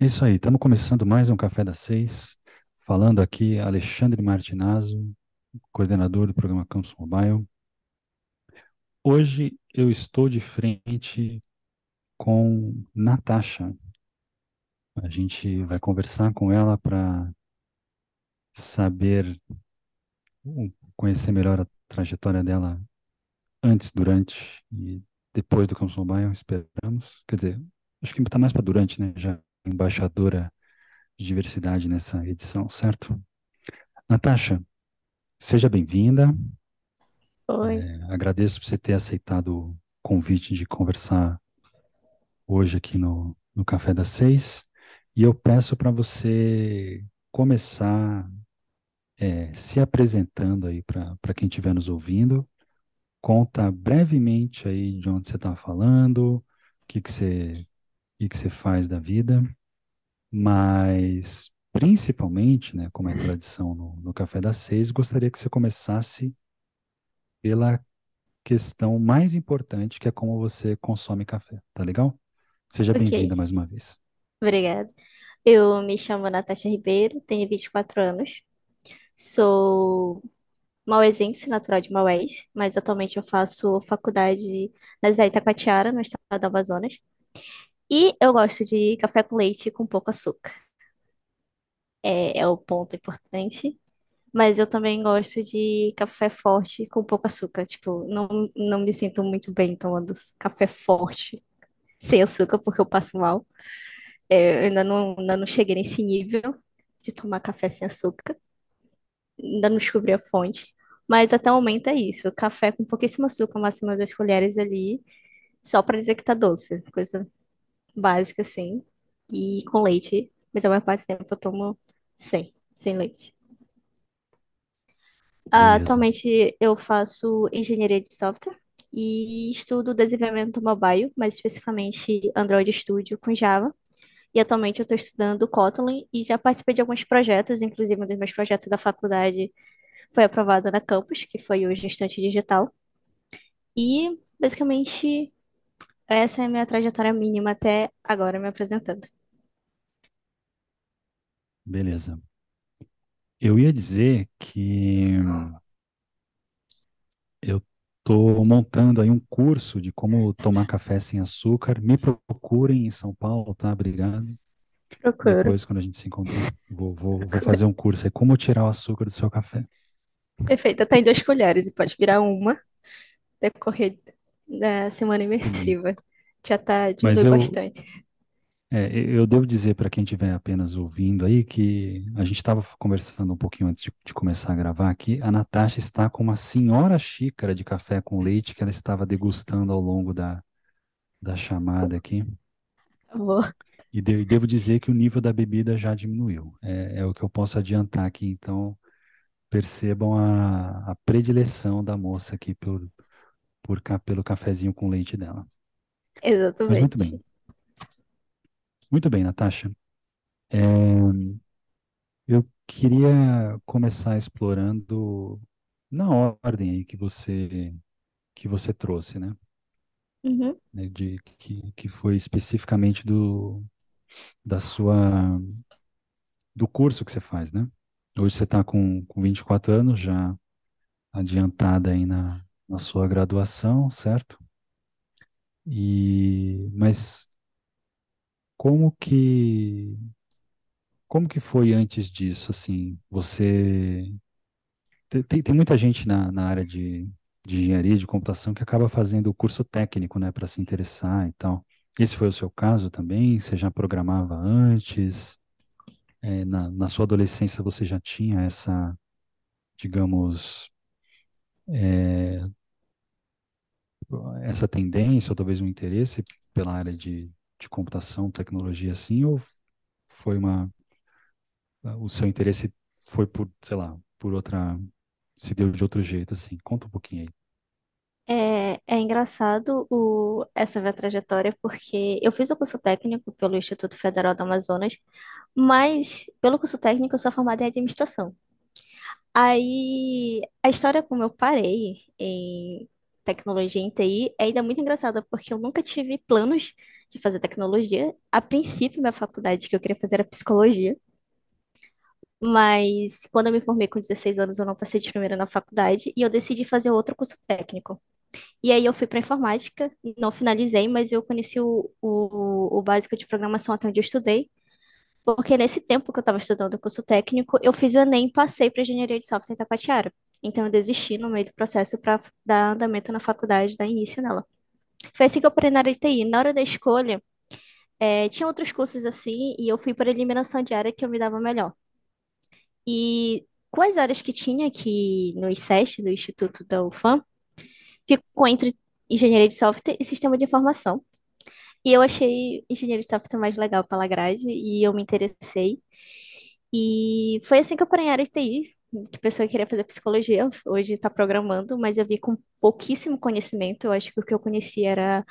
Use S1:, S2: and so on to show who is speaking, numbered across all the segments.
S1: É isso aí, estamos começando mais um Café das Seis, falando aqui Alexandre Martinazzo, coordenador do programa Campus Mobile. Hoje eu estou de frente com Natasha. A gente vai conversar com ela para saber, conhecer melhor a trajetória dela antes, durante e depois do Campus Mobile, esperamos. Quer dizer, acho que está mais para durante, né? Já embaixadora de diversidade nessa edição, certo? Natasha, Seja bem-vinda.
S2: Oi.
S1: É, agradeço por você ter aceitado o convite de conversar hoje aqui no, no Café das Seis. E eu peço para você começar é, se apresentando aí para quem estiver nos ouvindo. Conta brevemente aí de onde você está falando, o que, que você, que, que você faz da vida, mas principalmente, né, como é tradição no, no Café das Seis, gostaria que você começasse pela questão mais importante, que é como você consome café, tá legal? Seja
S2: Ok,
S1: bem-vinda mais uma vez.
S2: obrigada. Eu me chamo Natasha Ribeiro, tenho 24 anos, sou mauesense, natural de Maués, mas atualmente eu faço faculdade na Zé Itacoatiara, no estado do Amazonas. E eu gosto de café com leite com pouco açúcar. É, é o ponto importante. Mas eu também gosto de café forte com pouco açúcar. Tipo, não, não me sinto muito bem tomando café forte sem açúcar, porque eu passo mal. É, eu ainda não, ainda não cheguei nesse nível de tomar café sem açúcar. Ainda não descobri a fonte. Mas até o momento é isso. Café com pouquíssimo açúcar, máximo duas colheres ali, só pra dizer que tá doce. Coisa básica, assim. E com leite. Mas a maior parte do tempo eu tomo sem, sem leite. Ah,
S1: Beleza,
S2: atualmente eu faço engenharia de software e estudo desenvolvimento mobile, mais especificamente Android Studio com Java. E atualmente eu estou estudando Kotlin e já participei de alguns projetos, inclusive um dos meus projetos da faculdade foi aprovado na Campus, que foi o Gestante Digital. E basicamente essa é a minha trajetória mínima até agora me apresentando.
S1: beleza. Eu ia dizer que eu estou montando aí um curso de como tomar café sem açúcar. Me procurem em São Paulo, tá? Obrigado.
S2: Procuro.
S1: Depois, quando a gente se encontrar, vou, vou, vou fazer um curso aí, como tirar o açúcar do seu café.
S2: Perfeito, tá em duas colheres e pode virar uma decorrer da semana
S1: Entendi.
S2: imersiva. Já tá,
S1: Mas
S2: diminui
S1: eu,
S2: bastante.
S1: É, eu devo dizer para quem estiver apenas ouvindo aí que a gente estava conversando um pouquinho antes de, de começar a gravar aqui. A Natasha está com uma senhora xícara de café com leite que ela estava degustando ao longo da, da chamada aqui.
S2: Vou.
S1: E, de- devo dizer que o nível da bebida já diminuiu. É, é o que eu posso adiantar aqui. Então, percebam a, a predileção da moça aqui por, por, pelo cafezinho com leite dela. Mas muito bem.
S2: Exatamente.
S1: Muito bem, Natasha. É, Eu queria começar explorando na ordem aí que você que você trouxe, né?
S2: Uhum.
S1: Né, De que, que foi especificamente do da sua do curso que você faz, né? Hoje você está com, com 24 anos, já adiantada aí na, na sua graduação, certo? E mas como que como que foi antes disso, assim? Você Tem, tem- muita gente na, na área de, de engenharia de computação que acaba fazendo o curso técnico, né, para se interessar e tal. Esse foi o seu caso também? Você já programava antes? É, na, na sua adolescência você já tinha essa, digamos, é, essa tendência ou talvez um interesse pela área de, de computação, tecnologia assim, ou foi uma, o seu interesse foi por, sei lá, por outra, se deu de outro jeito assim? Conta um pouquinho aí.
S2: É, é engraçado o, essa minha trajetória, porque eu fiz o curso técnico pelo Instituto Federal do Amazonas, mas pelo curso técnico eu sou formada em administração. Aí a história como eu parei tecnologia em TI é ainda muito engraçada, porque eu nunca tive planos de fazer tecnologia. A princípio, minha faculdade que eu queria fazer era psicologia, mas quando eu me formei com 16 anos, eu não passei de primeira na faculdade e eu decidi fazer outro curso técnico. E aí eu fui para informática, não finalizei, mas eu conheci o, o, o básico de programação até onde eu estudei, porque nesse tempo que eu estava estudando o curso técnico, eu fiz o Enem e passei para engenharia de software em Taquatiara. Então eu desisti no meio do processo para dar andamento na faculdade, dar início nela. Foi assim que eu parei na área de TI. Na hora da escolha, eh, tinha outros cursos assim, e eu fui para eliminação de área que eu me dava melhor. E com as áreas que tinha aqui no ICEST, do Instituto da UFAM, ficou entre engenharia de software e sistema de informação. E eu achei engenharia de software mais legal pela grade e eu me interessei. E foi assim que eu parei em área de TI, que pessoa queria fazer psicologia, hoje está programando, mas eu vi com pouquíssimo conhecimento. Eu acho que o que eu conhecia era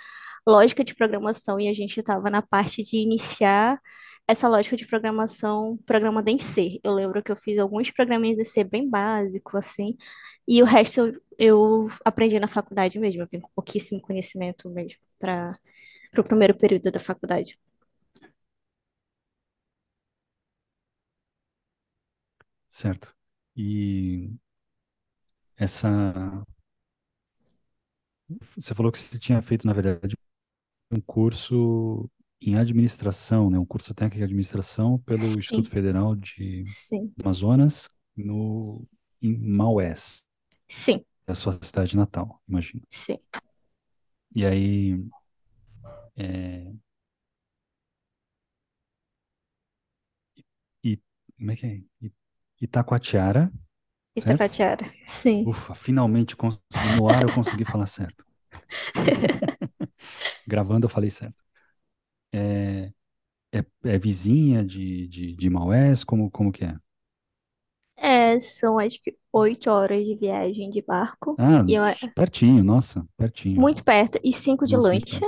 S2: lógica de programação e a gente estava na parte de iniciar essa lógica de programação programada em C. Eu lembro que eu fiz alguns programinhas em C bem básico, assim, e o resto eu, eu aprendi na faculdade mesmo. Eu vim com pouquíssimo conhecimento mesmo para o primeiro período da faculdade.
S1: Certo. E essa. Você falou que você tinha feito, na verdade, um curso em administração, né? Um curso técnico em administração pelo Instituto
S2: Sim,
S1: Federal de
S2: sim,
S1: Amazonas, no, em Maués,
S2: sim,
S1: é a sua cidade natal, imagino.
S2: sim.
S1: E aí, é, e, como é que é? I- Itacoatiara, certo?
S2: Itacoatiara, sim.
S1: Ufa, finalmente consegui, no ar eu consegui falar certo. Gravando eu falei certo. É, é, é vizinha de, de, de Maués? Como, como que é?
S2: É, são acho que oito horas de viagem de barco.
S1: Ah,
S2: E eu,
S1: pertinho, nossa, pertinho.
S2: muito perto, e cinco de
S1: Nossa,
S2: lancha.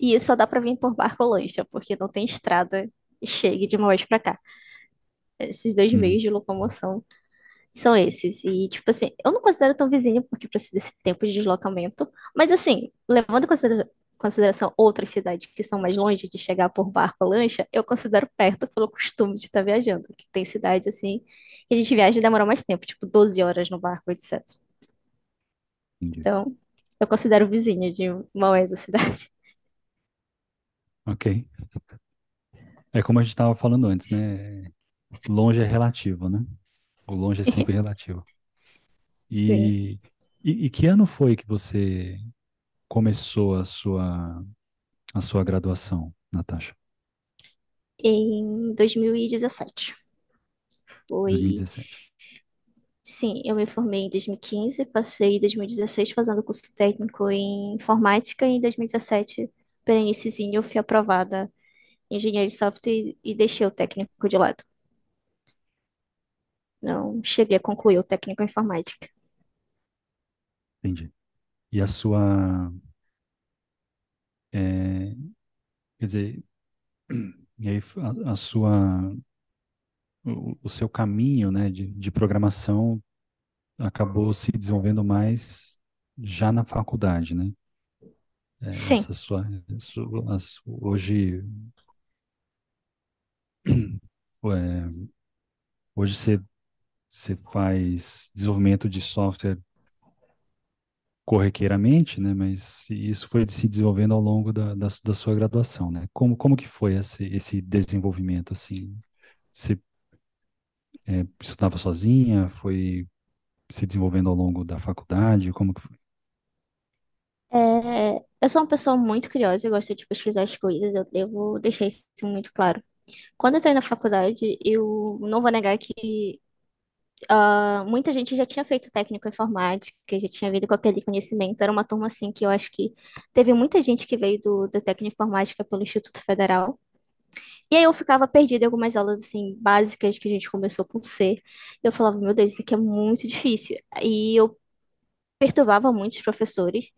S2: E só dá pra vir por barco ou lancha, porque não tem estrada que chegue de Maués pra cá. Esses dois
S1: Hum,
S2: meios de locomoção são esses. E, tipo assim, eu não considero tão vizinho porque precisa desse tempo de deslocamento. Mas, assim, levando em considera- consideração outras cidades que são mais longe de chegar por barco ou lancha, eu considero perto pelo costume de estar viajando. Que tem cidade, assim, que a gente viaja e demora mais tempo, tipo 12 horas no barco, etc.
S1: entendi.
S2: Então, eu considero vizinha de Maués, a cidade.
S1: Ok. É como a gente estava falando antes, né? Longe é relativo, né? O longe é sempre relativo. E, e, e que ano foi que você começou a sua, a sua graduação, Natasha?
S2: Em 2017. Foi
S1: 2017.
S2: Sim, eu me formei em 2015, passei em 2016 fazendo curso técnico em informática e em 2017, pelo iniciozinho, eu fui aprovada em engenharia de software e, e deixei o técnico de lado. Não cheguei a concluir o técnico em informática.
S1: Entendi. E a sua, é, quer dizer, e aí a, a sua, o, o seu caminho, né, de, de programação acabou se desenvolvendo mais já na faculdade, né? É,
S2: Sim,
S1: essa sua, sua- hoje, é, hoje você, você faz desenvolvimento de software corriqueiramente, né? Mas isso foi se desenvolvendo ao longo da, da, da sua graduação, né? Como, como que foi esse, esse desenvolvimento, assim? Você é, estudava sozinha? Foi se desenvolvendo ao longo da faculdade? Como que foi?
S2: é, eu sou uma pessoa muito curiosa, eu gosto de pesquisar as coisas, eu devo deixar isso muito claro. Quando eu entrei na faculdade, eu não vou negar que ah, muita gente já tinha feito técnico informática, já tinha vindo com aquele conhecimento. Era uma turma assim que eu acho que teve muita gente que veio do, do técnico informática pelo Instituto Federal. E aí eu ficava perdida em algumas aulas assim básicas que a gente começou com C. Eu falava, meu Deus, isso aqui é muito difícil. E eu perturbava muitos professores.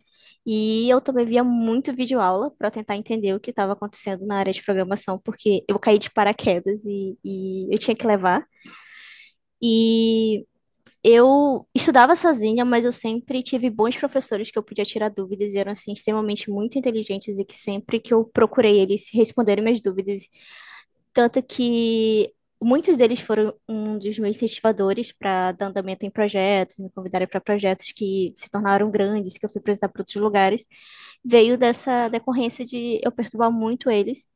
S2: E eu também via muito videoaula para tentar entender o que estava acontecendo na área de programação, porque eu caí de paraquedas e, e eu tinha que levar. E Eu estudava sozinha, mas eu sempre tive bons professores que eu podia tirar dúvidas e eram, assim, extremamente muito inteligentes e que sempre que eu procurei eles responderam minhas dúvidas. Tanto que muitos deles foram um dos meus incentivadores para dar andamento em projetos, me convidaram para projetos que se tornaram grandes, que eu fui apresentar para outros lugares. Veio dessa decorrência de eu perturbar muito eles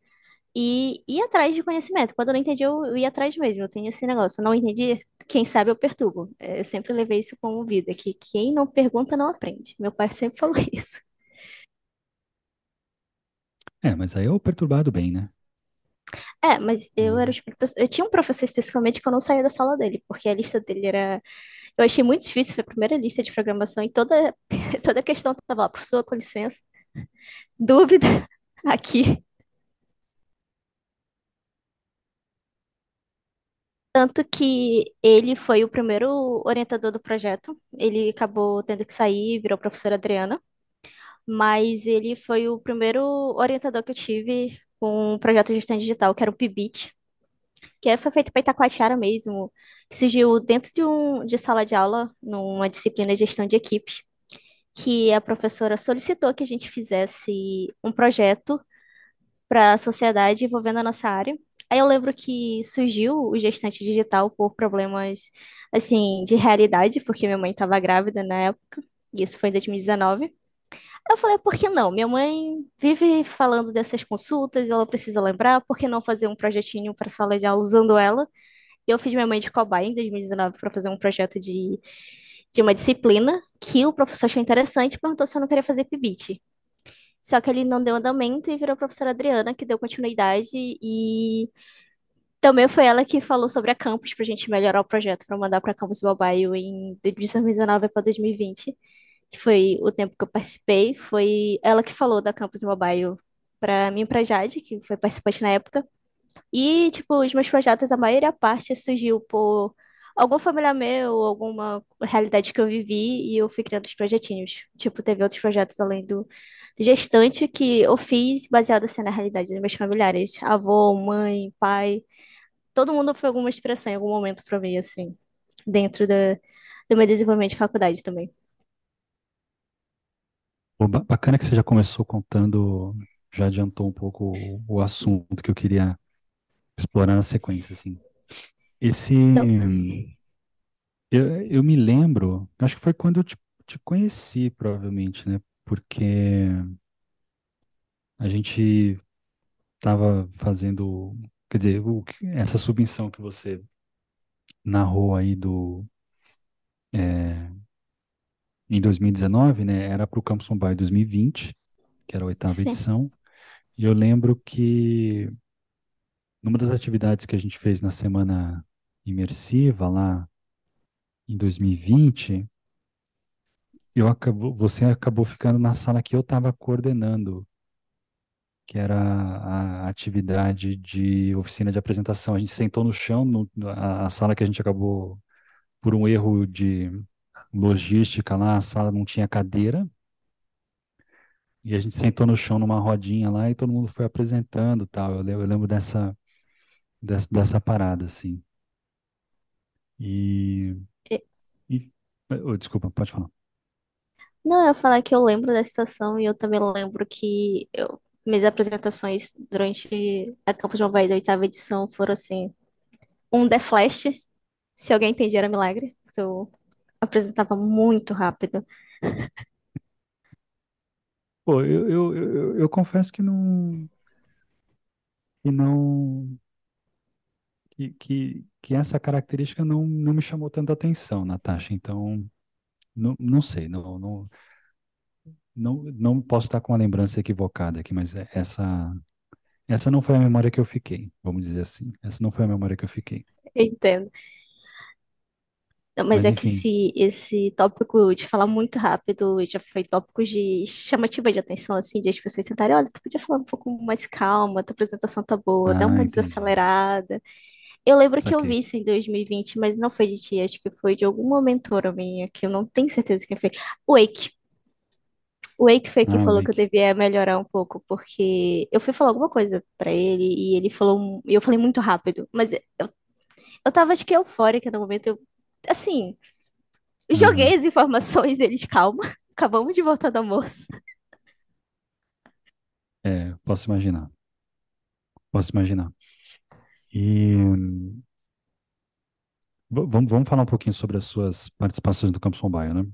S2: e ir atrás de conhecimento. Quando eu não entendi, eu ia atrás mesmo. Eu tenho esse negócio. Eu não entendi, quem sabe eu perturbo. É, Eu sempre levei isso como vida, que quem não pergunta não aprende. Meu pai sempre falou isso.
S1: É, mas aí é o perturbado bem, né?
S2: É, mas eu era o
S1: O-
S2: tipo de pessoa- Eu tinha um professor especificamente que eu não saía da sala dele, porque a lista dele era. Eu achei muito difícil, foi a primeira lista de programação e toda, toda a questão tava lá, professor, com licença, dúvida aqui. Tanto que ele foi o primeiro orientador do projeto. Ele acabou tendo que sair, virou professora Adriana. Mas ele foi o primeiro orientador que eu tive com um projeto de gestão digital, que era o Pibit, que foi feito para Itacoatiara mesmo, que surgiu dentro de, um, de sala de aula, numa disciplina de gestão de equipes, que a professora solicitou que a gente fizesse um projeto para a sociedade envolvendo a nossa área. Aí eu lembro que surgiu o gestante digital por problemas, assim, de realidade, porque minha mãe estava grávida na época, e isso foi em 2019. Eu falei, por que não? Minha mãe vive falando dessas consultas, ela precisa lembrar, por que não fazer um projetinho para sala de aula usando ela? Eu fiz minha mãe de cobaia em 2019 para fazer um projeto de, de uma disciplina que o professor achou interessante e perguntou se eu não queria fazer PIBIT. Só que ele não deu andamento e virou a professora Adriana, que deu continuidade e também foi ela que falou sobre a Campus pra gente melhorar o projeto para mandar para Campus Mobile em de 2019 para 2020, que foi o tempo que eu participei. Foi ela que falou da Campus Mobile para mim e pra Jade, que foi participante na época. E, tipo, os meus projetos, a maioria parte surgiu por algum familiar meu, alguma realidade que eu vivi, e eu fui criando os projetinhos. Tipo, teve outros projetos além do, gestante que eu fiz baseado assim, na realidade dos meus familiares. Avô, mãe, pai. Todo mundo foi alguma inspiração em algum momento pra mim, assim, dentro da, do meu desenvolvimento de faculdade também.
S1: Bacana que você já começou contando, já adiantou um pouco o assunto que eu queria explorar na sequência, assim. Esse,
S2: Então,
S1: eu, eu me lembro, acho que foi quando eu te, te conheci, provavelmente, né? Porque a gente estava fazendo, quer dizer, o que- essa submissão que você narrou aí do, é, em 2019, né? Era para o Campus Mobile 2020, que era a oitava
S2: sim,
S1: edição. E eu lembro que numa das atividades que a gente fez na semana imersiva lá em 2020, eu acabou, você acabou ficando na sala que eu estava coordenando, que era a, atividade de oficina de apresentação. A gente sentou no chão, no, a, a sala que a gente acabou, por um erro de logística lá, a sala não tinha cadeira, e a gente sentou no chão numa rodinha lá e todo mundo foi apresentando, tal. Eu, eu lembro dessa, dessa, dessa parada, assim. E,
S2: E-
S1: e oh, desculpa, pode falar.
S2: Não, eu ia falar que eu lembro dessa situação e eu também lembro que eu, minhas apresentações durante a Campus Mobile da oitava edição foram assim, um The Flash, se alguém entendia era milagre, porque eu apresentava muito rápido.
S1: Pô, eu, eu, eu, eu confesso que não, que não, que, que, que essa característica não, não me chamou tanta atenção, Natasha. Então, não, não sei, não, não, não, não posso estar com uma lembrança equivocada aqui, mas é- essa, essa não foi a memória que eu fiquei, vamos dizer assim. Essa não foi a memória que eu fiquei.
S2: Entendo. Não, Mas
S1: Mas
S2: é que
S1: enfim,
S2: esse, esse tópico de falar muito rápido já foi tópico de chamativa de atenção, assim, de as pessoas sentarem, olha, tu podia falar um pouco mais calma, tua apresentação tá boa, dá
S1: ah,
S2: uma
S1: entendi.
S2: desacelerada. Eu lembro que eu vi isso em 2020, mas não foi de ti, acho que foi de alguma mentora minha, que eu não tenho certeza quem foi. O Wake. O Wake foi que
S1: Ah,
S2: falou que eu devia melhorar um pouco, porque eu fui falar alguma coisa pra ele e ele falou, e eu falei muito rápido, mas eu, eu tava, acho que eufórica no momento, eu, assim. Joguei as informações, eles, calma, acabamos de voltar do almoço.
S1: É, posso imaginar. Posso imaginar. E vamos, vamos falar um pouquinho sobre as suas participações no Campus Mobile, né?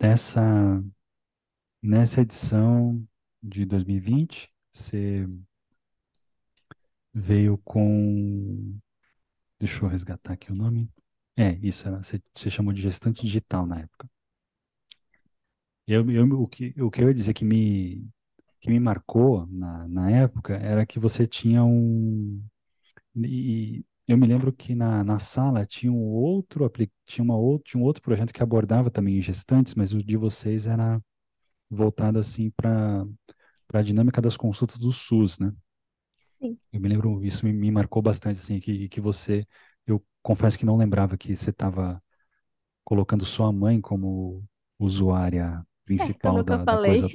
S1: Nessa, nessa edição de 2020, você veio com. Deixa eu resgatar aqui o nome. É, isso, era, você, você chamou de gestante digital na época. Eu, eu, o que, o que eu ia dizer que me, que me marcou na, na época era que você tinha um. E eu me lembro que na, na sala tinha um outro, tinha uma outro, tinha um outro projeto que abordava também gestantes, mas o de vocês era voltado assim para para a dinâmica das consultas do SUS, né?
S2: Sim.
S1: Eu me lembro, isso me, me marcou bastante, assim, que, que você, eu confesso que não lembrava que você estava colocando sua mãe como usuária
S2: É,
S1: principal
S2: nunca
S1: da, da coisa.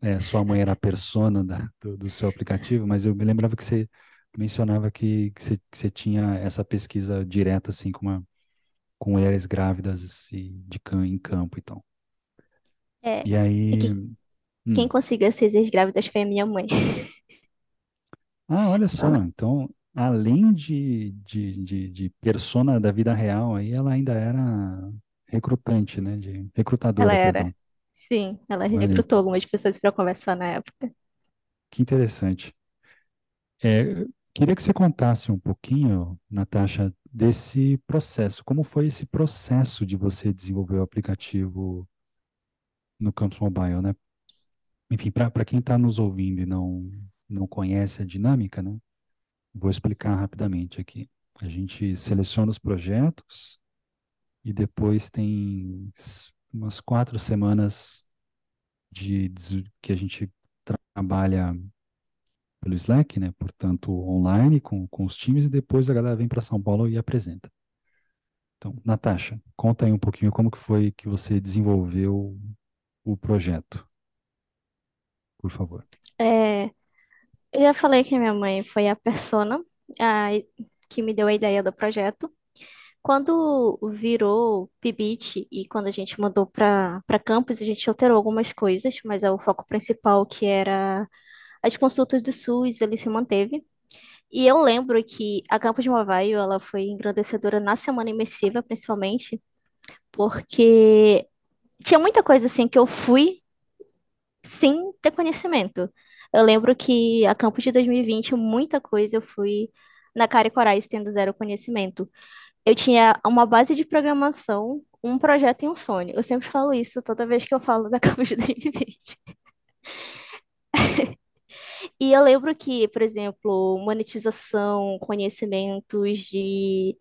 S1: É, sua mãe era a persona da, do, do seu aplicativo, mas eu me lembrava que você mencionava que, você, tinha essa pesquisa direta, assim, com, uma, com mulheres grávidas e de, em campo e tal.
S2: É,
S1: E aí,
S2: que quem
S1: hum,
S2: conseguiu essas grávidas foi a minha mãe.
S1: ah, olha só, então, além de, de, de, de persona da vida real, aí ela ainda era recrutante, né, de,
S2: Ela
S1: recrutadora,
S2: era.
S1: perdão.
S2: Sim, ela
S1: Olha
S2: recrutou algumas pessoas para conversar na época.
S1: que interessante. É, queria que você contasse um pouquinho, Natasha, desse processo. Como foi esse processo de você desenvolver o aplicativo no Campus Mobile, né? Enfim, para quem está nos ouvindo e não, não conhece a dinâmica, né? Vou explicar rapidamente aqui. A gente seleciona os projetos e depois tem umas quatro semanas de, des- que a gente trabalha pelo Slack, né? Portanto, online com, com os times e depois a galera vem para São Paulo e apresenta. Então, Natasha, conta aí um pouquinho como que foi que você desenvolveu o projeto, por favor.
S2: É, eu já falei que minha mãe foi a persona a, que me deu a ideia do projeto. Quando virou Pibit e quando a gente mandou para campus, a gente alterou algumas coisas, mas é o foco principal, que era as consultas do SUS, ele se manteve. E eu lembro que a Campus Mobile, ela foi engrandecedora na semana imersiva, principalmente, porque tinha muita coisa assim que eu fui sem ter conhecimento. Eu lembro que a Campus de 2020, muita coisa eu fui na cara e tendo zero conhecimento. Eu tinha uma base de programação, um projeto e um sonho. Eu sempre falo isso toda vez que eu falo da Campus de 2020. E eu lembro que, por exemplo, monetização, conhecimentos de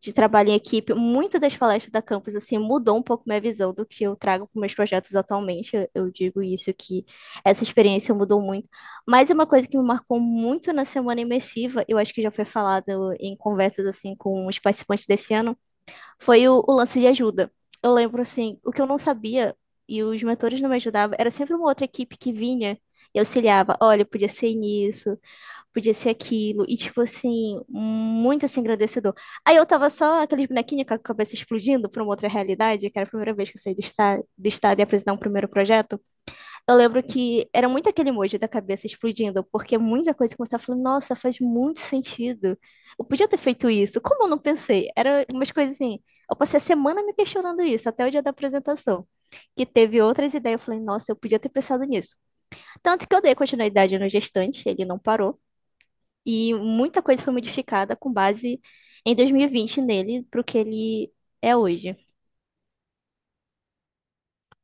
S2: de trabalho em equipe, muitas das palestras da campus assim mudou um pouco minha visão do que eu trago para meus projetos atualmente. Eu, eu digo isso que essa experiência mudou muito. Mas é uma coisa que me marcou muito na semana imersiva, eu acho que já foi falado em conversas assim com os participantes desse ano, foi o, o lance de ajuda. Eu lembro assim, o que eu não sabia e os mentores não me ajudavam, era sempre uma outra equipe que vinha e auxiliava. Olha, podia ser nisso, podia ser aquilo, e tipo assim, muito assim, agradecedor. Aí eu tava só aqueles bonequinhos com a cabeça explodindo pra uma outra realidade, que era a primeira vez que eu saí do estado, do estado e apresentar um primeiro projeto. Eu lembro que era muito aquele emoji da cabeça explodindo, porque muita coisa começava a falar, nossa, faz muito sentido. Eu podia ter feito isso. Como eu não pensei? Era umas coisas assim. Eu passei a semana me questionando isso, até o dia da apresentação. Que teve outras ideias. Eu falei, nossa, eu podia ter pensado nisso. Tanto que eu dei continuidade no gestante, ele não parou. E muita coisa foi modificada com base em 2020 nele para o que ele é hoje.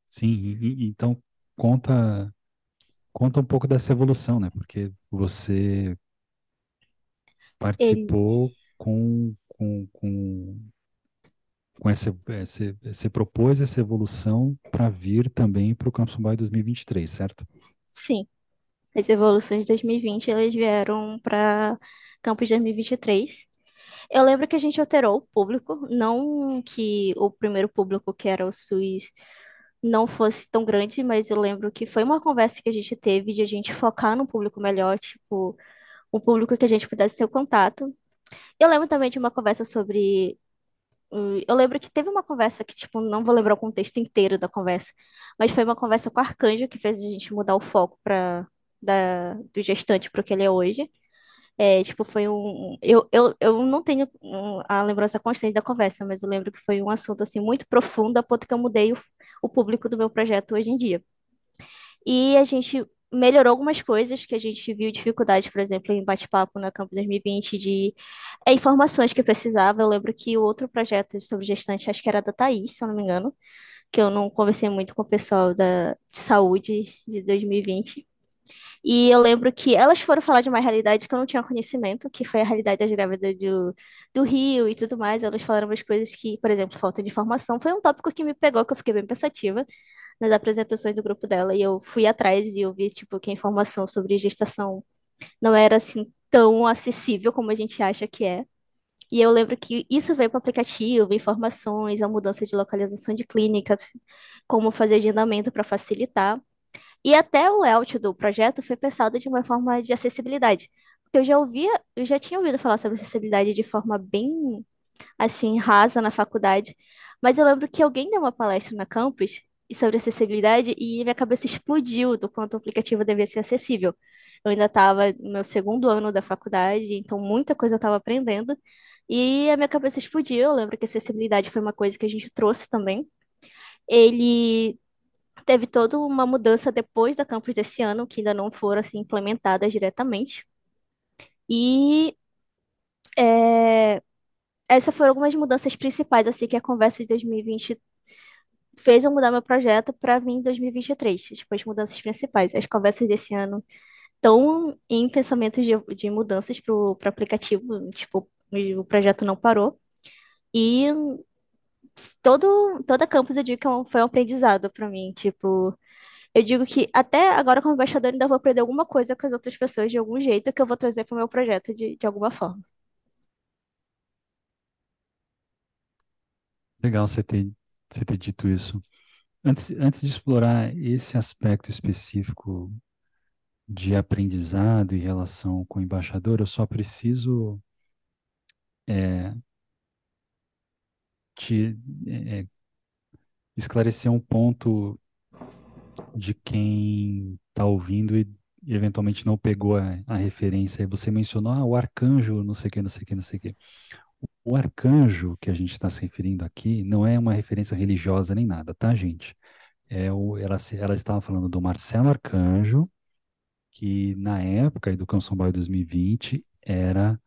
S1: Sim, e- e- então conta conta um pouco dessa evolução, né? Porque você
S2: Ele,
S1: participou com com, com, com essa, essa, você propôs essa evolução para vir também para o Campus Mobile 2023, certo?
S2: Sim, as evoluções de 2020 elas vieram para Campus 2023. Eu lembro que a gente alterou o público, não que o primeiro público, que era o SUS, não fosse tão grande, mas eu lembro que foi uma conversa que a gente teve de a gente focar num público melhor, tipo, um público que a gente pudesse ter o contato. Eu lembro também de uma conversa sobre Eu lembro que teve uma conversa que, tipo, não vou lembrar o contexto inteiro da conversa, mas foi uma conversa com o Arcanjo que fez a gente mudar o foco para da, do gestante para o que ele é hoje. É, tipo, foi um. Eu, eu, eu não tenho a lembrança constante da conversa, mas eu lembro que foi um assunto, assim, muito profundo, a ponto que eu mudei o, o público do meu projeto hoje em dia. E a gente melhorou algumas coisas que a gente viu dificuldade, por exemplo, em bate-papo na Campo 2020, de é, informações que precisava. Eu lembro que o outro projeto sobre gestante, acho que era da Thaís, se eu não me engano, que eu não conversei muito com o pessoal da, de saúde de 2020. E eu lembro que elas foram falar de uma realidade que eu não tinha conhecimento, que foi a realidade das grávidas do, do Rio e tudo mais. Elas falaram umas coisas que, por exemplo, falta de informação. Foi um tópico que me pegou, que eu fiquei bem pensativa nas apresentações do grupo dela. E eu fui atrás e eu vi, tipo, que a informação sobre gestação não era, assim, tão acessível como a gente acha que é. E eu lembro que isso veio para o aplicativo, informações, a mudança de localização de clínicas, como fazer agendamento para facilitar. E até o layout do projeto foi pensado de uma forma de acessibilidade. Porque eu já ouvia, eu já tinha ouvido falar sobre acessibilidade de forma bem, assim, rasa na faculdade. Mas eu lembro que alguém deu uma palestra na campus sobre acessibilidade e minha cabeça explodiu do quanto o aplicativo devia ser acessível. Eu ainda estava no meu segundo ano da faculdade, então muita coisa eu estava aprendendo. E a minha cabeça explodiu. Eu lembro que acessibilidade foi uma coisa que a gente trouxe também. Ele teve toda uma mudança depois da campus desse ano, que ainda não foram assim implementadas diretamente. E é, essas foram algumas mudanças principais, assim, que a conversa de 2020 fez eu mudar meu projeto para vir em 2023, tipo, as mudanças principais. As conversas desse ano estão em pensamentos de, de mudanças para o aplicativo, tipo, o projeto não parou. E todo, toda campus eu digo que é foi um aprendizado para mim, tipo, Eu digo que até agora, como embaixador, ainda vou aprender alguma coisa com as outras pessoas de algum jeito que eu vou trazer para o meu projeto de, de alguma forma.
S1: Legal você ter, você ter dito isso. Antes, antes de explorar esse aspecto específico de aprendizado em relação com o embaixador, eu só preciso é, te é, esclarecer um ponto de quem está ouvindo e eventualmente não pegou a, a referência. Você mencionou ah, o arcanjo, não sei o que, não sei o que, não sei o que. O arcanjo que a gente está se referindo aqui não é uma referência religiosa nem nada, tá, gente? É o, ela, ela estava falando do Marcelo Arcanjo, que na época, Educação Bio 2020, era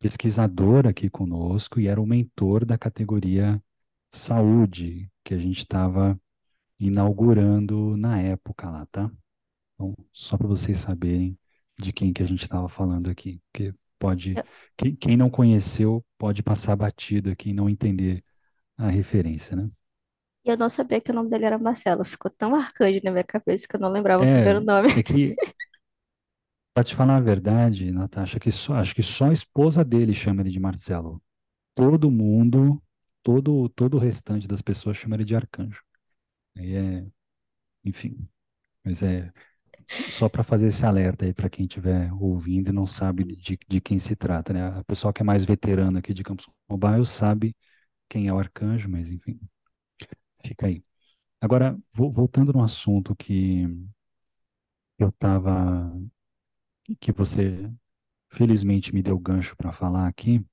S1: pesquisador aqui conosco e era o mentor da categoria saúde, que a gente estava inaugurando na época lá, tá? Então, só para vocês saberem de quem que a gente estava falando aqui, porque pode, quem, quem não conheceu pode passar batido aqui e não entender a referência, né?
S2: eu não sabia que o nome dele era Marcelo. Ficou tão marcante na minha cabeça que eu não lembrava o
S1: É,
S2: primeiro nome.
S1: é que, para te falar a verdade, Natasha, que só, acho que só a esposa dele chama ele de Marcelo. Todo mundo, todo, todo o restante das pessoas chama ele de arcanjo. Aí é, enfim, mas é só para fazer esse alerta aí para quem estiver ouvindo e não sabe de, de quem se trata, né? A pessoa que é mais veterana aqui de Campos Mobile sabe quem é o arcanjo, mas enfim, fica aí. Agora, vo- voltando no assunto que eu estava, que você felizmente me deu gancho para falar aqui,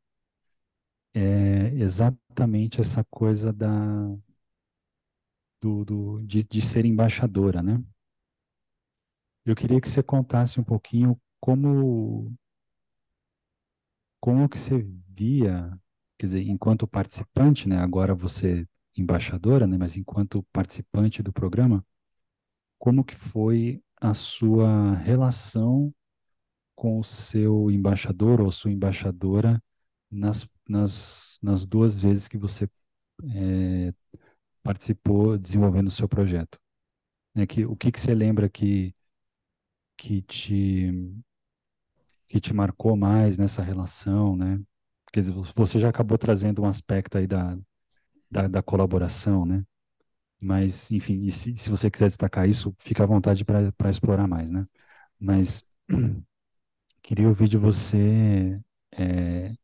S1: é exatamente essa coisa da, do, do, de, de ser embaixadora, né? Eu queria que você contasse um pouquinho como, como que você via, quer dizer, enquanto participante, né? Agora você embaixadora, né? Mas enquanto participante do programa, como que foi a sua relação com o seu embaixador ou sua embaixadora nas, nas, nas duas vezes que você eh, participou desenvolvendo o seu projeto? Né? Que, o que que você lembra que, que te que te marcou mais nessa relação, né? Dizer, você já acabou trazendo um aspecto aí da, da, da colaboração, né? Mas, enfim, se, se você quiser destacar isso, fica à vontade para explorar mais, né? Mas queria ouvir de você é,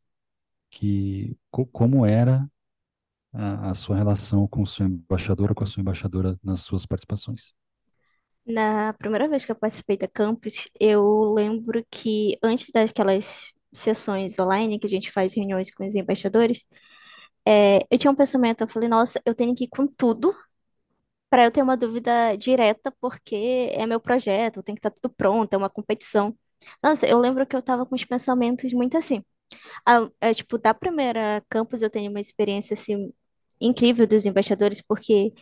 S1: que co- como era a, a sua relação com o seu embaixador com a sua embaixadora nas suas participações.
S2: Na primeira vez que eu participei da campus, eu lembro que antes daquelas sessões online que a gente faz reuniões com os embaixadores, é, eu tinha um pensamento, eu falei, nossa, eu tenho que ir com tudo para eu ter uma dúvida direta, porque é meu projeto, tem que estar tudo pronto, é uma competição. Nossa, eu lembro que eu tava com os pensamentos muito assim. É, tipo, da primeira campus eu tenho uma experiência assim incrível dos embaixadores, porque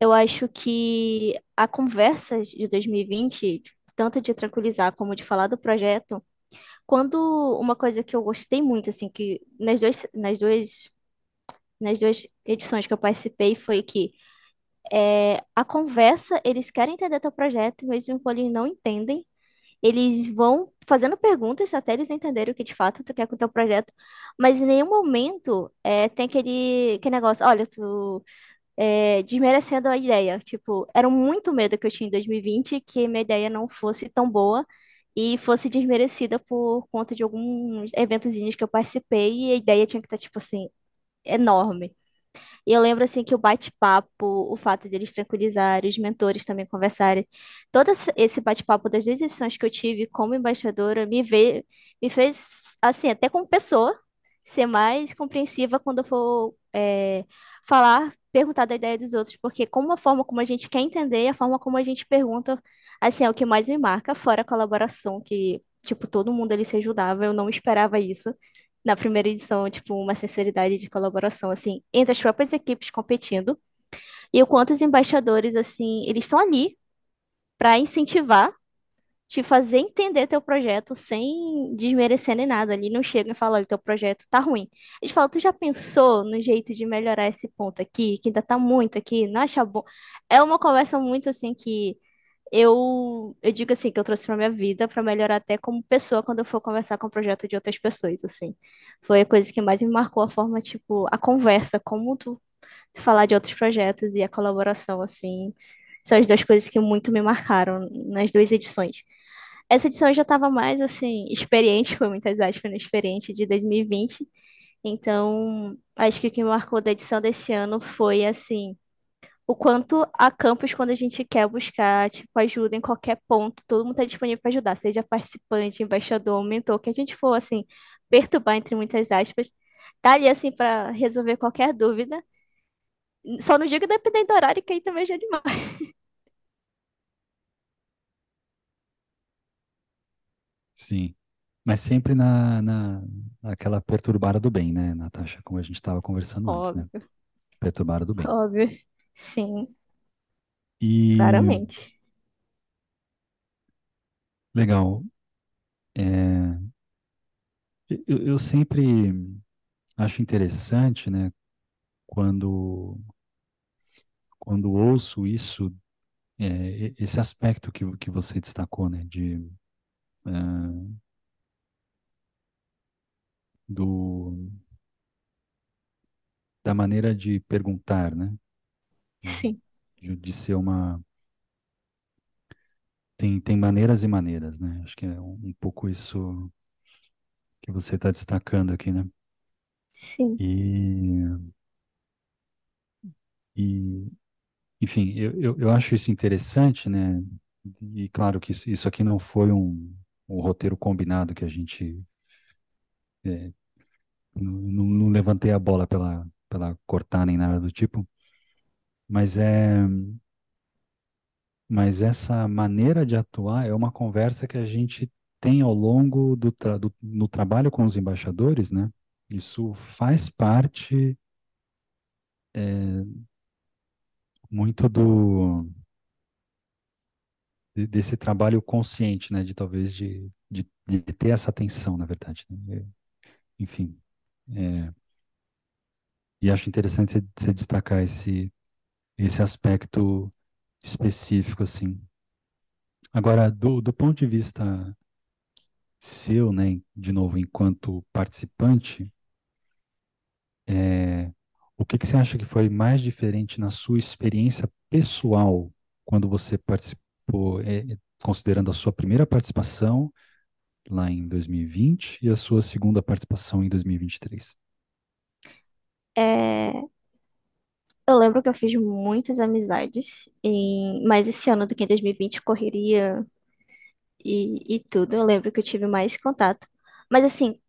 S2: eu acho que a conversa de 2020, tanto de tranquilizar como de falar do projeto, quando uma coisa que eu gostei muito, assim, que nas duas, nas duas, nas duas edições que eu participei foi que é, a conversa, eles querem entender teu projeto, mesmo quando eles não entendem, eles vão fazendo perguntas até eles entenderem o que de fato tu quer com o teu projeto, mas em nenhum momento é, tem aquele, aquele negócio, olha, tu é, desmerecendo a ideia. Tipo, era muito medo que eu tinha em 2020 que minha ideia não fosse tão boa e fosse desmerecida por conta de alguns eventozinhos que eu participei e a ideia tinha que estar, tipo assim, enorme. E eu lembro, assim, que o bate-papo, o fato de eles tranquilizarem, os mentores também conversarem, todo esse bate-papo das sessões que eu tive como embaixadora me, vê, me fez, assim, até como pessoa, ser mais compreensiva quando eu for é, falar, perguntar da ideia dos outros, porque como a forma como a gente quer entender, a forma como a gente pergunta, assim, é o que mais me marca, fora a colaboração, que, tipo, todo mundo ali se ajudava, eu não esperava isso na primeira edição, tipo, uma sinceridade de colaboração, assim, entre as próprias equipes competindo, e o quanto os embaixadores, assim, eles estão ali para incentivar, te fazer entender teu projeto sem desmerecer nem nada. Ali não chega e fala, teu projeto tá ruim. Eles falam, tu já pensou no jeito de melhorar esse ponto aqui, que ainda tá muito aqui, não acha bom? É uma conversa muito, assim, que eu, eu digo assim, que eu trouxe pra minha vida para melhorar até como pessoa quando eu for conversar com o projeto de outras pessoas, assim. Foi a coisa que mais me marcou a forma, tipo, a conversa, como tu, tu falar de outros projetos e a colaboração, assim. São as duas coisas que muito me marcaram nas duas edições. Essa edição eu já estava mais, assim, experiente, foi muitas aspas, né, experiente de 2020. Então, acho que o que me marcou da edição desse ano foi, assim, o quanto a campus, quando a gente quer buscar, tipo, ajuda em qualquer ponto, todo mundo está disponível para ajudar, seja participante, embaixador, mentor, que a gente for, assim, perturbar, entre muitas aspas, tá ali, assim, para resolver qualquer dúvida. Só não digo dependendo do horário, que aí também já é demais.
S1: Sim. Mas sempre na, na, naquela perturbada do bem, né, Natasha? Como a gente estava conversando antes, né?
S2: Óbvio,
S1: Perturbada do bem.
S2: óbvio. Sim,
S1: E
S2: claramente.
S1: legal. É, eu, eu sempre acho interessante, né, quando, quando ouço isso, é, e- esse aspecto que, que você destacou, né, de, ah, do, da maneira de perguntar, né,
S2: Sim,
S1: de, de ser uma. Tem, tem maneiras e maneiras, né? Acho que é um, um pouco isso que você está destacando aqui, né?
S2: sim,
S1: E, e enfim, eu, eu, eu acho isso interessante, né? E claro que isso, isso aqui não foi um, um roteiro combinado que a gente é, não, não levantei a bola pela, pela cortar nem nada do tipo, mas é, mas essa maneira de atuar é uma conversa que a gente tem ao longo do, tra do no trabalho com os embaixadores, né? Isso faz parte é, muito do de- desse trabalho consciente, né? De talvez de, de, de ter essa atenção, na verdade, né? É, Enfim, é, e acho interessante você destacar esse esse aspecto específico, assim. Agora, do, do ponto de vista seu, né, de novo, enquanto participante, é, o que que você acha que foi mais diferente na sua experiência pessoal quando você participou, é, considerando a sua primeira participação lá em 2020 e a sua segunda participação em 2023?
S2: Eu lembro que eu fiz muitas amizades, em... mas esse ano do que em 2020, correria e, e tudo, eu lembro que eu tive mais contato. Mas assim,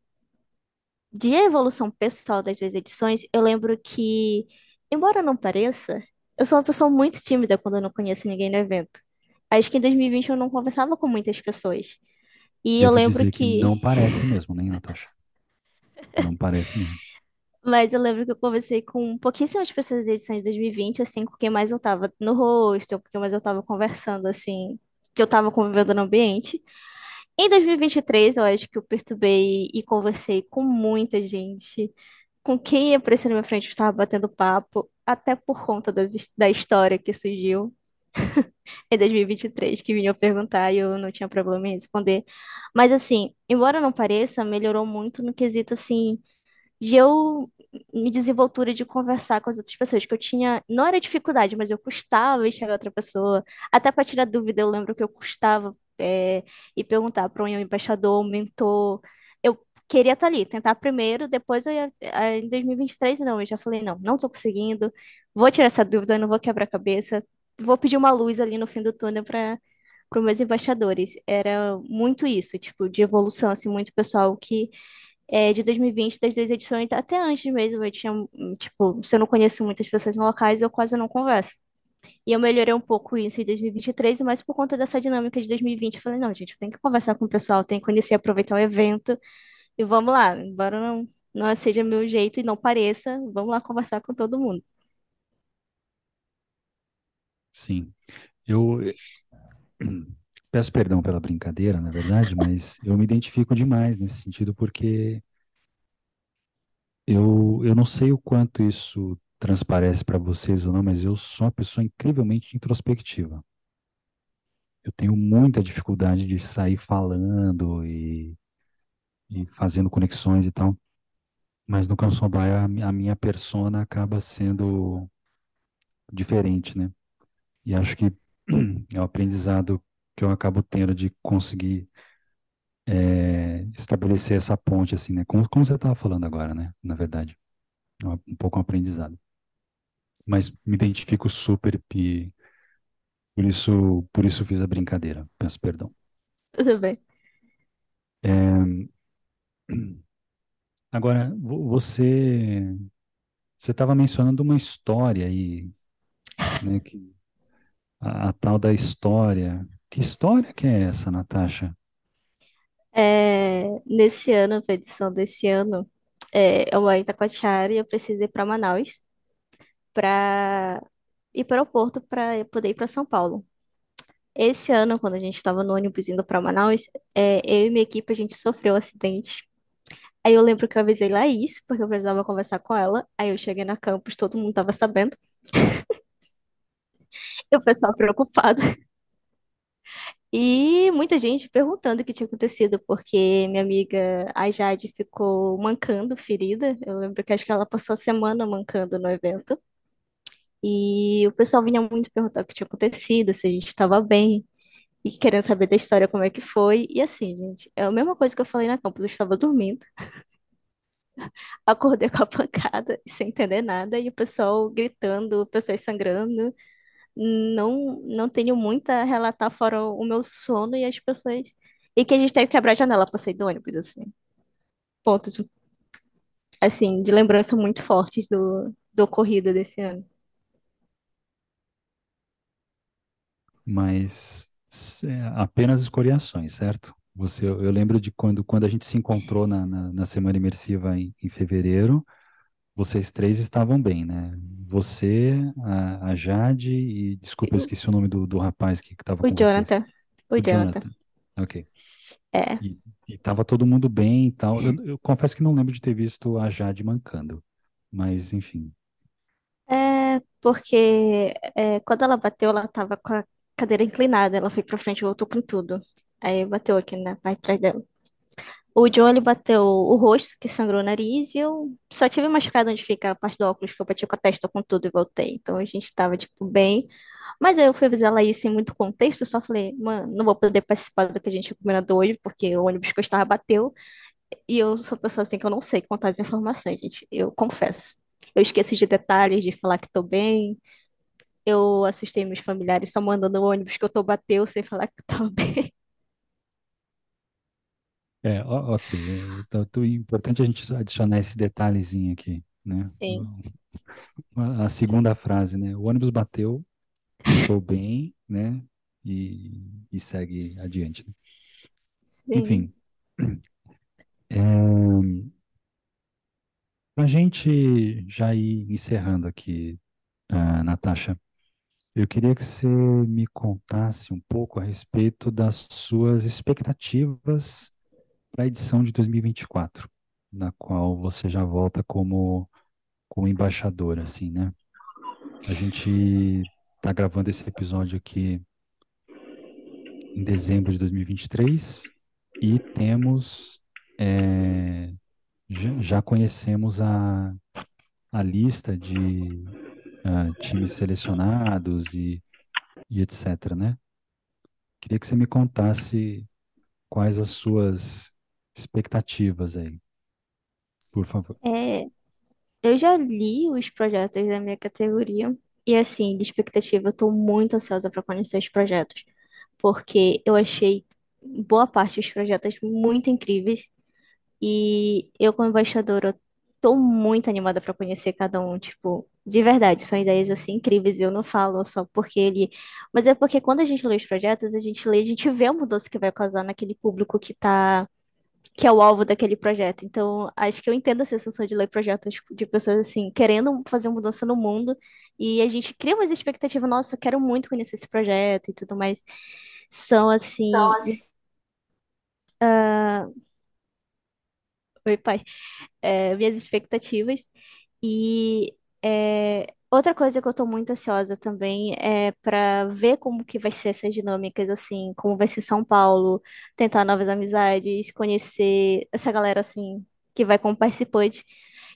S2: de evolução pessoal das duas edições, eu lembro que, embora não pareça, eu sou uma pessoa muito tímida quando eu não conheço ninguém no evento. Acho que em 2020 eu não conversava com muitas pessoas. E eu
S1: Devo
S2: lembro
S1: dizer que
S2: que
S1: não parece mesmo, nem, Natasha? Não parece mesmo.
S2: Mas eu lembro que eu conversei com pouquíssimas pessoas da edição de 2020, assim, com quem mais eu tava no rosto, com quem mais eu tava conversando, assim, que eu tava convivendo no ambiente. Em 2023, eu acho que eu perturbei e conversei com muita gente. Com quem apareceu na minha frente, eu estava batendo papo, até por conta das, da história que surgiu em 2023, que vinham perguntar e eu não tinha problema em responder. Mas, assim, embora não pareça, melhorou muito no quesito, assim de eu me desenvoltura de conversar com as outras pessoas, que eu tinha, não era dificuldade, mas eu custava enxergar outra pessoa, até para tirar dúvida, eu lembro que eu custava é, ir perguntar para um embaixador, um mentor, eu queria estar ali, tentar primeiro, depois eu ia, eh, em 2023, não, eu já falei, não, não tô conseguindo, vou tirar essa dúvida, não vou quebrar a cabeça, vou pedir uma luz ali no fim do túnel para para meus embaixadores. Era muito isso, tipo, de evolução, assim, muito pessoal que é, de 2020, das duas edições, até antes mesmo, eu tinha, hum, tipo, se eu não conheço muitas pessoas no locais, eu quase não converso. E eu melhorei um pouco isso em 2023, mas por conta dessa dinâmica de 2020, eu falei, não, gente, eu tenho que conversar com o pessoal, tenho que conhecer, aproveitar o evento, e vamos lá, embora não, não seja meu jeito e não pareça, vamos lá conversar com todo mundo.
S1: Sim. Eu eh, peço perdão pela brincadeira, na verdade, mas eu me identifico demais nesse sentido porque eu, eu não sei o quanto isso transparece para vocês ou não, mas eu sou uma pessoa incrivelmente introspectiva. Eu tenho muita dificuldade de sair falando e, e fazendo conexões e tal, mas no Kansobai a, mi- a minha persona acaba sendo diferente, né? E acho que é o aprendizado que eu acabo tendo de conseguir é, estabelecer essa ponte, assim, né? Como, como você estava falando agora, né? Na verdade, é um pouco um aprendizado. Mas me identifico super e por isso, por isso fiz a brincadeira. Peço perdão.
S2: Tudo bem.
S1: É, agora, vo- você você estava mencionando uma história aí, né? Que, a, a tal da história. Que história que é essa, Natasha?
S2: É, nesse ano, a edição desse ano, é, eu moro em Itacoatiara e eu preciso ir para Manaus para ir para o aeroporto para poder ir para São Paulo. Esse ano, quando a gente estava no ônibus indo para Manaus, é, eu e minha equipe, a gente sofreu um acidente. Aí eu lembro que eu avisei Laís, porque eu precisava conversar com ela. Aí eu cheguei na campus, todo mundo estava sabendo. E o pessoal preocupado. E muita gente perguntando o que tinha acontecido, porque minha amiga, a Jade, ficou mancando, ferida. Eu lembro que acho que ela passou a semana mancando no evento. E o pessoal vinha muito perguntar o que tinha acontecido, se a gente estava bem. e querendo saber da história, como é que foi. E assim, gente, é a mesma coisa que eu falei na campus. Eu estava dormindo, acordei com a pancada, sem entender nada, e o pessoal gritando, pessoas sangrando. Não, não tenho muito a relatar fora o meu sono e as pessoas. E que a gente teve que quebrar a janela pra sair do ônibus, assim. Pontos, assim, de lembrança muito fortes do, do ocorrido desse ano.
S1: Mas apenas escoriações, certo? Você, eu eu lembro de quando, quando a gente se encontrou na, na, na Semana Imersiva em, em fevereiro, vocês três estavam bem, né? Você, a, a Jade e, desculpa, eu esqueci o nome do, do rapaz que estava
S2: O
S1: com vocês.
S2: Jonathan, o
S1: O
S2: Jonathan.
S1: Jonathan. Ok.
S2: É.
S1: E, e tava todo mundo bem e tal. Eu, eu confesso que não lembro de ter visto a Jade mancando, mas enfim.
S2: É porque é, quando ela bateu, ela tava com a cadeira inclinada, ela foi pra frente e voltou com tudo. Aí bateu aqui na parte de trás dela. O John, ele bateu o rosto, que sangrou o nariz, e eu só tive machucado onde fica a parte do óculos, que eu bati com a testa com tudo e voltei. Então a gente tava, tipo, bem. Mas aí eu fui avisar ela aí sem muito contexto, eu só falei, mano, não vou poder participar do que a gente tinha combinado hoje, porque o ônibus que eu estava bateu, e eu sou pessoa assim que eu não sei contar as informações, gente, eu confesso. Eu esqueço de detalhes, de falar que tô bem. Eu assustei meus familiares só mandando o ônibus que eu tô bateu sem falar que tô bem.
S1: É, ó- ok. É, Então, tu- importante a gente adicionar esse detalhezinho aqui, né?
S2: Sim,
S1: A a segunda frase, né? O ônibus bateu, estou bem, né? E, e segue adiante. né?
S2: sim.
S1: Enfim, é, para a gente já ir encerrando aqui, ah, Natasha, eu queria que você me contasse um pouco a respeito das suas expectativas para a edição de 2024, na qual você já volta como, como embaixadora, assim, né? A gente está gravando esse episódio aqui em dezembro de 2023 e temos, é, já, conhecemos a, a lista de ah, times selecionados e, e etc, né? Queria que você me contasse quais as suas expectativas aí, por favor.
S2: É, eu já li os projetos da minha categoria e, assim, de expectativa, eu tô muito ansiosa para conhecer os projetos, porque eu achei boa parte dos projetos muito incríveis E eu, como embaixadora, tô muito animada para conhecer cada um, tipo, de verdade, são ideias assim incríveis. Eu não falo só porque ele, mas é porque quando a gente lê os projetos, a gente lê, a gente vê a mudança que vai causar naquele público que tá, que é o alvo daquele projeto. Então, acho que eu entendo a sensação de ler projetos de pessoas assim, querendo fazer mudança no mundo, e a gente cria umas expectativas, nossa, quero muito conhecer esse projeto e tudo mais. São assim, oi, pai. é, minhas expectativas. E é, outra coisa que eu tô muito ansiosa também é para ver como que vai ser essas dinâmicas, assim, como vai ser São Paulo, tentar novas amizades, conhecer essa galera, assim, que vai como participante.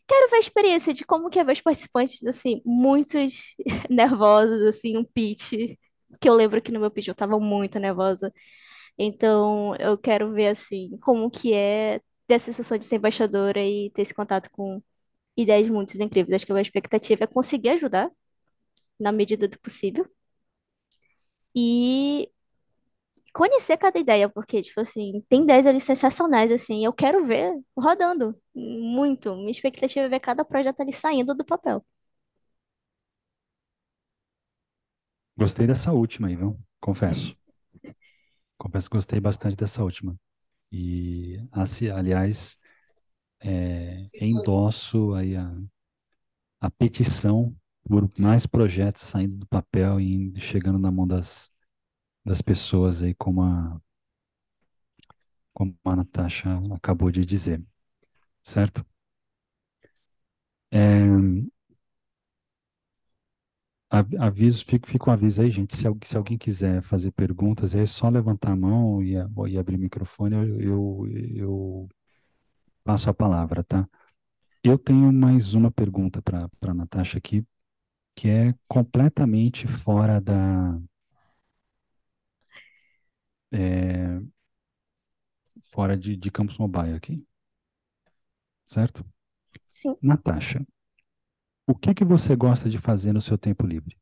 S2: Quero ver a experiência de como que é ver os participantes, assim, muitos nervosos, assim, um pitch, que eu lembro que no meu pitch eu tava muito nervosa. Então, eu quero ver, assim, como que é ter a sensação de ser embaixadora e ter esse contato com ideias muito incríveis. Acho que a minha expectativa é conseguir ajudar na medida do possível e conhecer cada ideia, porque, tipo assim, tem ideias ali sensacionais, assim, eu quero ver rodando muito. Minha expectativa é ver cada projeto ali saindo do papel.
S1: Gostei dessa última aí, viu? Confesso. Confesso que gostei bastante dessa última. E, assim, aliás, é, endosso aí a, a petição por mais projetos saindo do papel e chegando na mão das, das pessoas aí, como a, como a Natasha acabou de dizer, certo? É, av- aviso, fica, fica um aviso aí, gente, se, se alguém quiser fazer perguntas, é só levantar a mão e, e abrir o microfone, eu, eu, eu passo a palavra, tá? Eu tenho mais uma pergunta para a Natasha aqui, que é completamente fora da, é, fora de, de Campus Mobile aqui, certo?
S2: Sim,
S1: Natasha, o que que você gosta de fazer no seu tempo livre?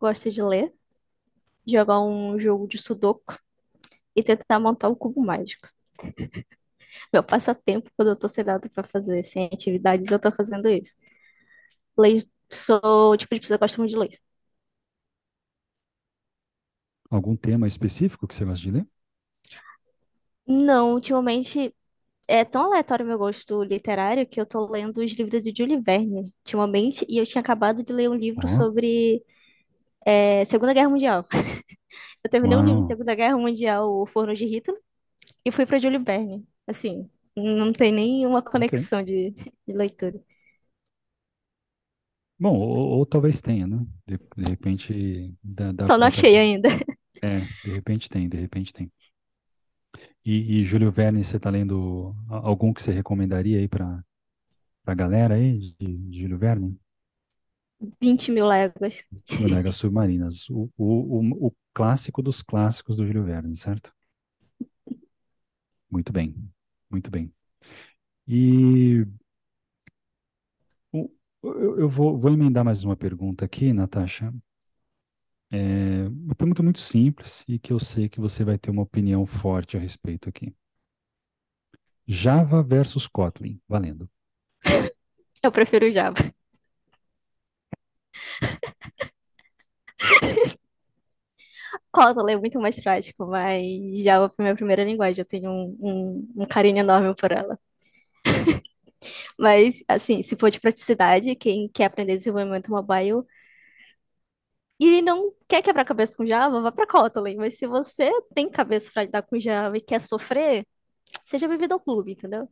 S2: gosto de ler, jogar um jogo de Sudoku e tentar montar um cubo mágico. Meu passatempo, quando eu tô sem nada pra fazer, sem atividades, eu tô fazendo isso. Leio, sou o tipo de pessoa que gosta muito de ler.
S1: Algum tema específico que você gosta de ler?
S2: Não, ultimamente É tão aleatório meu gosto literário que eu tô lendo os livros de Jules Verne ultimamente e eu tinha acabado de ler um livro
S1: Ó,
S2: sobre é, Segunda Guerra Mundial. Eu terminei um livro de
S1: uau,
S2: Segunda Guerra Mundial, O Forno de Hitler, e fui pra Jules Verne. Assim, não tem nenhuma
S1: ok.
S2: conexão de, de leitura.
S1: Bom, ou, ou talvez tenha, né? De, de repente dá, dá,
S2: Só não
S1: pra
S2: achei
S1: ser.
S2: ainda.
S1: É, de repente tem, de repente tem. E, e Júlio Verne, você está lendo a- algum que você recomendaria aí para a galera aí de, de Júlio Verne?
S2: 20 mil léguas.
S1: Léguas Submarinas, o, o, o, o clássico dos clássicos do Júlio Verne, certo? Muito bem, muito bem. E Eu, vou, vou emendar mais uma pergunta aqui, Natasha. É uma pergunta muito simples e que eu sei que você vai ter uma opinião forte a respeito aqui. Java versus Kotlin, valendo.
S2: Eu prefiro Java. Kotlin é muito mais prático, mas Java foi minha primeira linguagem. Eu tenho um, um, um carinho enorme por ela. Mas, assim, se for de praticidade, quem quer aprender desenvolvimento mobile e não quer quebrar cabeça com Java, vá para Kotlin. Mas se você tem cabeça para lidar com Java e quer sofrer, seja bem-vindo ao clube, entendeu?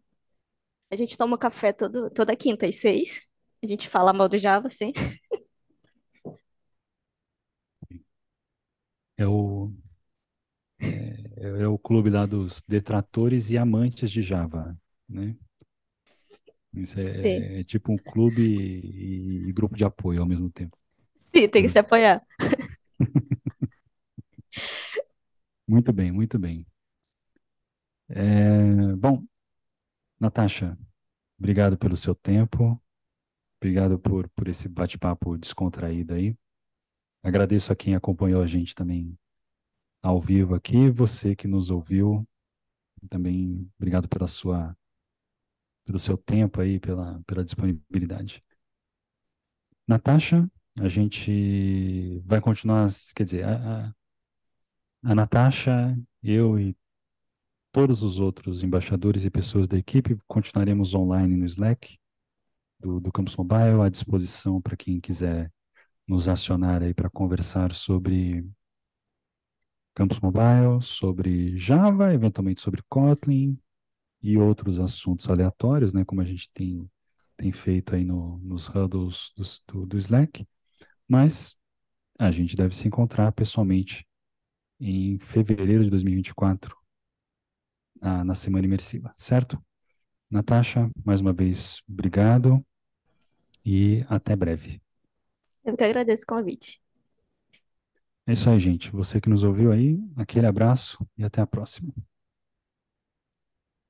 S2: A gente toma café todo, toda quinta às seis. A gente fala mal do Java, sim.
S1: É o, é, é o clube lá dos detratores e amantes de Java, né? Isso é, é tipo um clube e, e grupo de apoio ao mesmo tempo.
S2: sim, tem que
S1: né?
S2: se apoiar.
S1: Muito bem, muito bem. É, bom, Natasha, obrigado pelo seu tempo, obrigado por, por esse bate-papo descontraído aí. Agradeço a quem acompanhou a gente também ao vivo aqui, você que nos ouviu, também obrigado pela sua, pelo seu tempo aí, pela, pela disponibilidade. Natasha, a gente vai continuar, quer dizer, a, a, a Natasha, eu e todos os outros embaixadores e pessoas da equipe continuaremos online no Slack do, do Campus Mobile, à disposição para quem quiser nos acionar aí para conversar sobre Campus Mobile, sobre Java, eventualmente sobre Kotlin e outros assuntos aleatórios, né, como a gente tem, tem feito aí no, nos huddles do, do, do Slack, mas a gente deve se encontrar pessoalmente em fevereiro de 2024, na, na semana imersiva, certo? Natasha, mais uma vez, obrigado e até breve.
S2: Eu que agradeço o convite.
S1: É isso aí, gente. Você que nos ouviu aí, aquele abraço e até a próxima.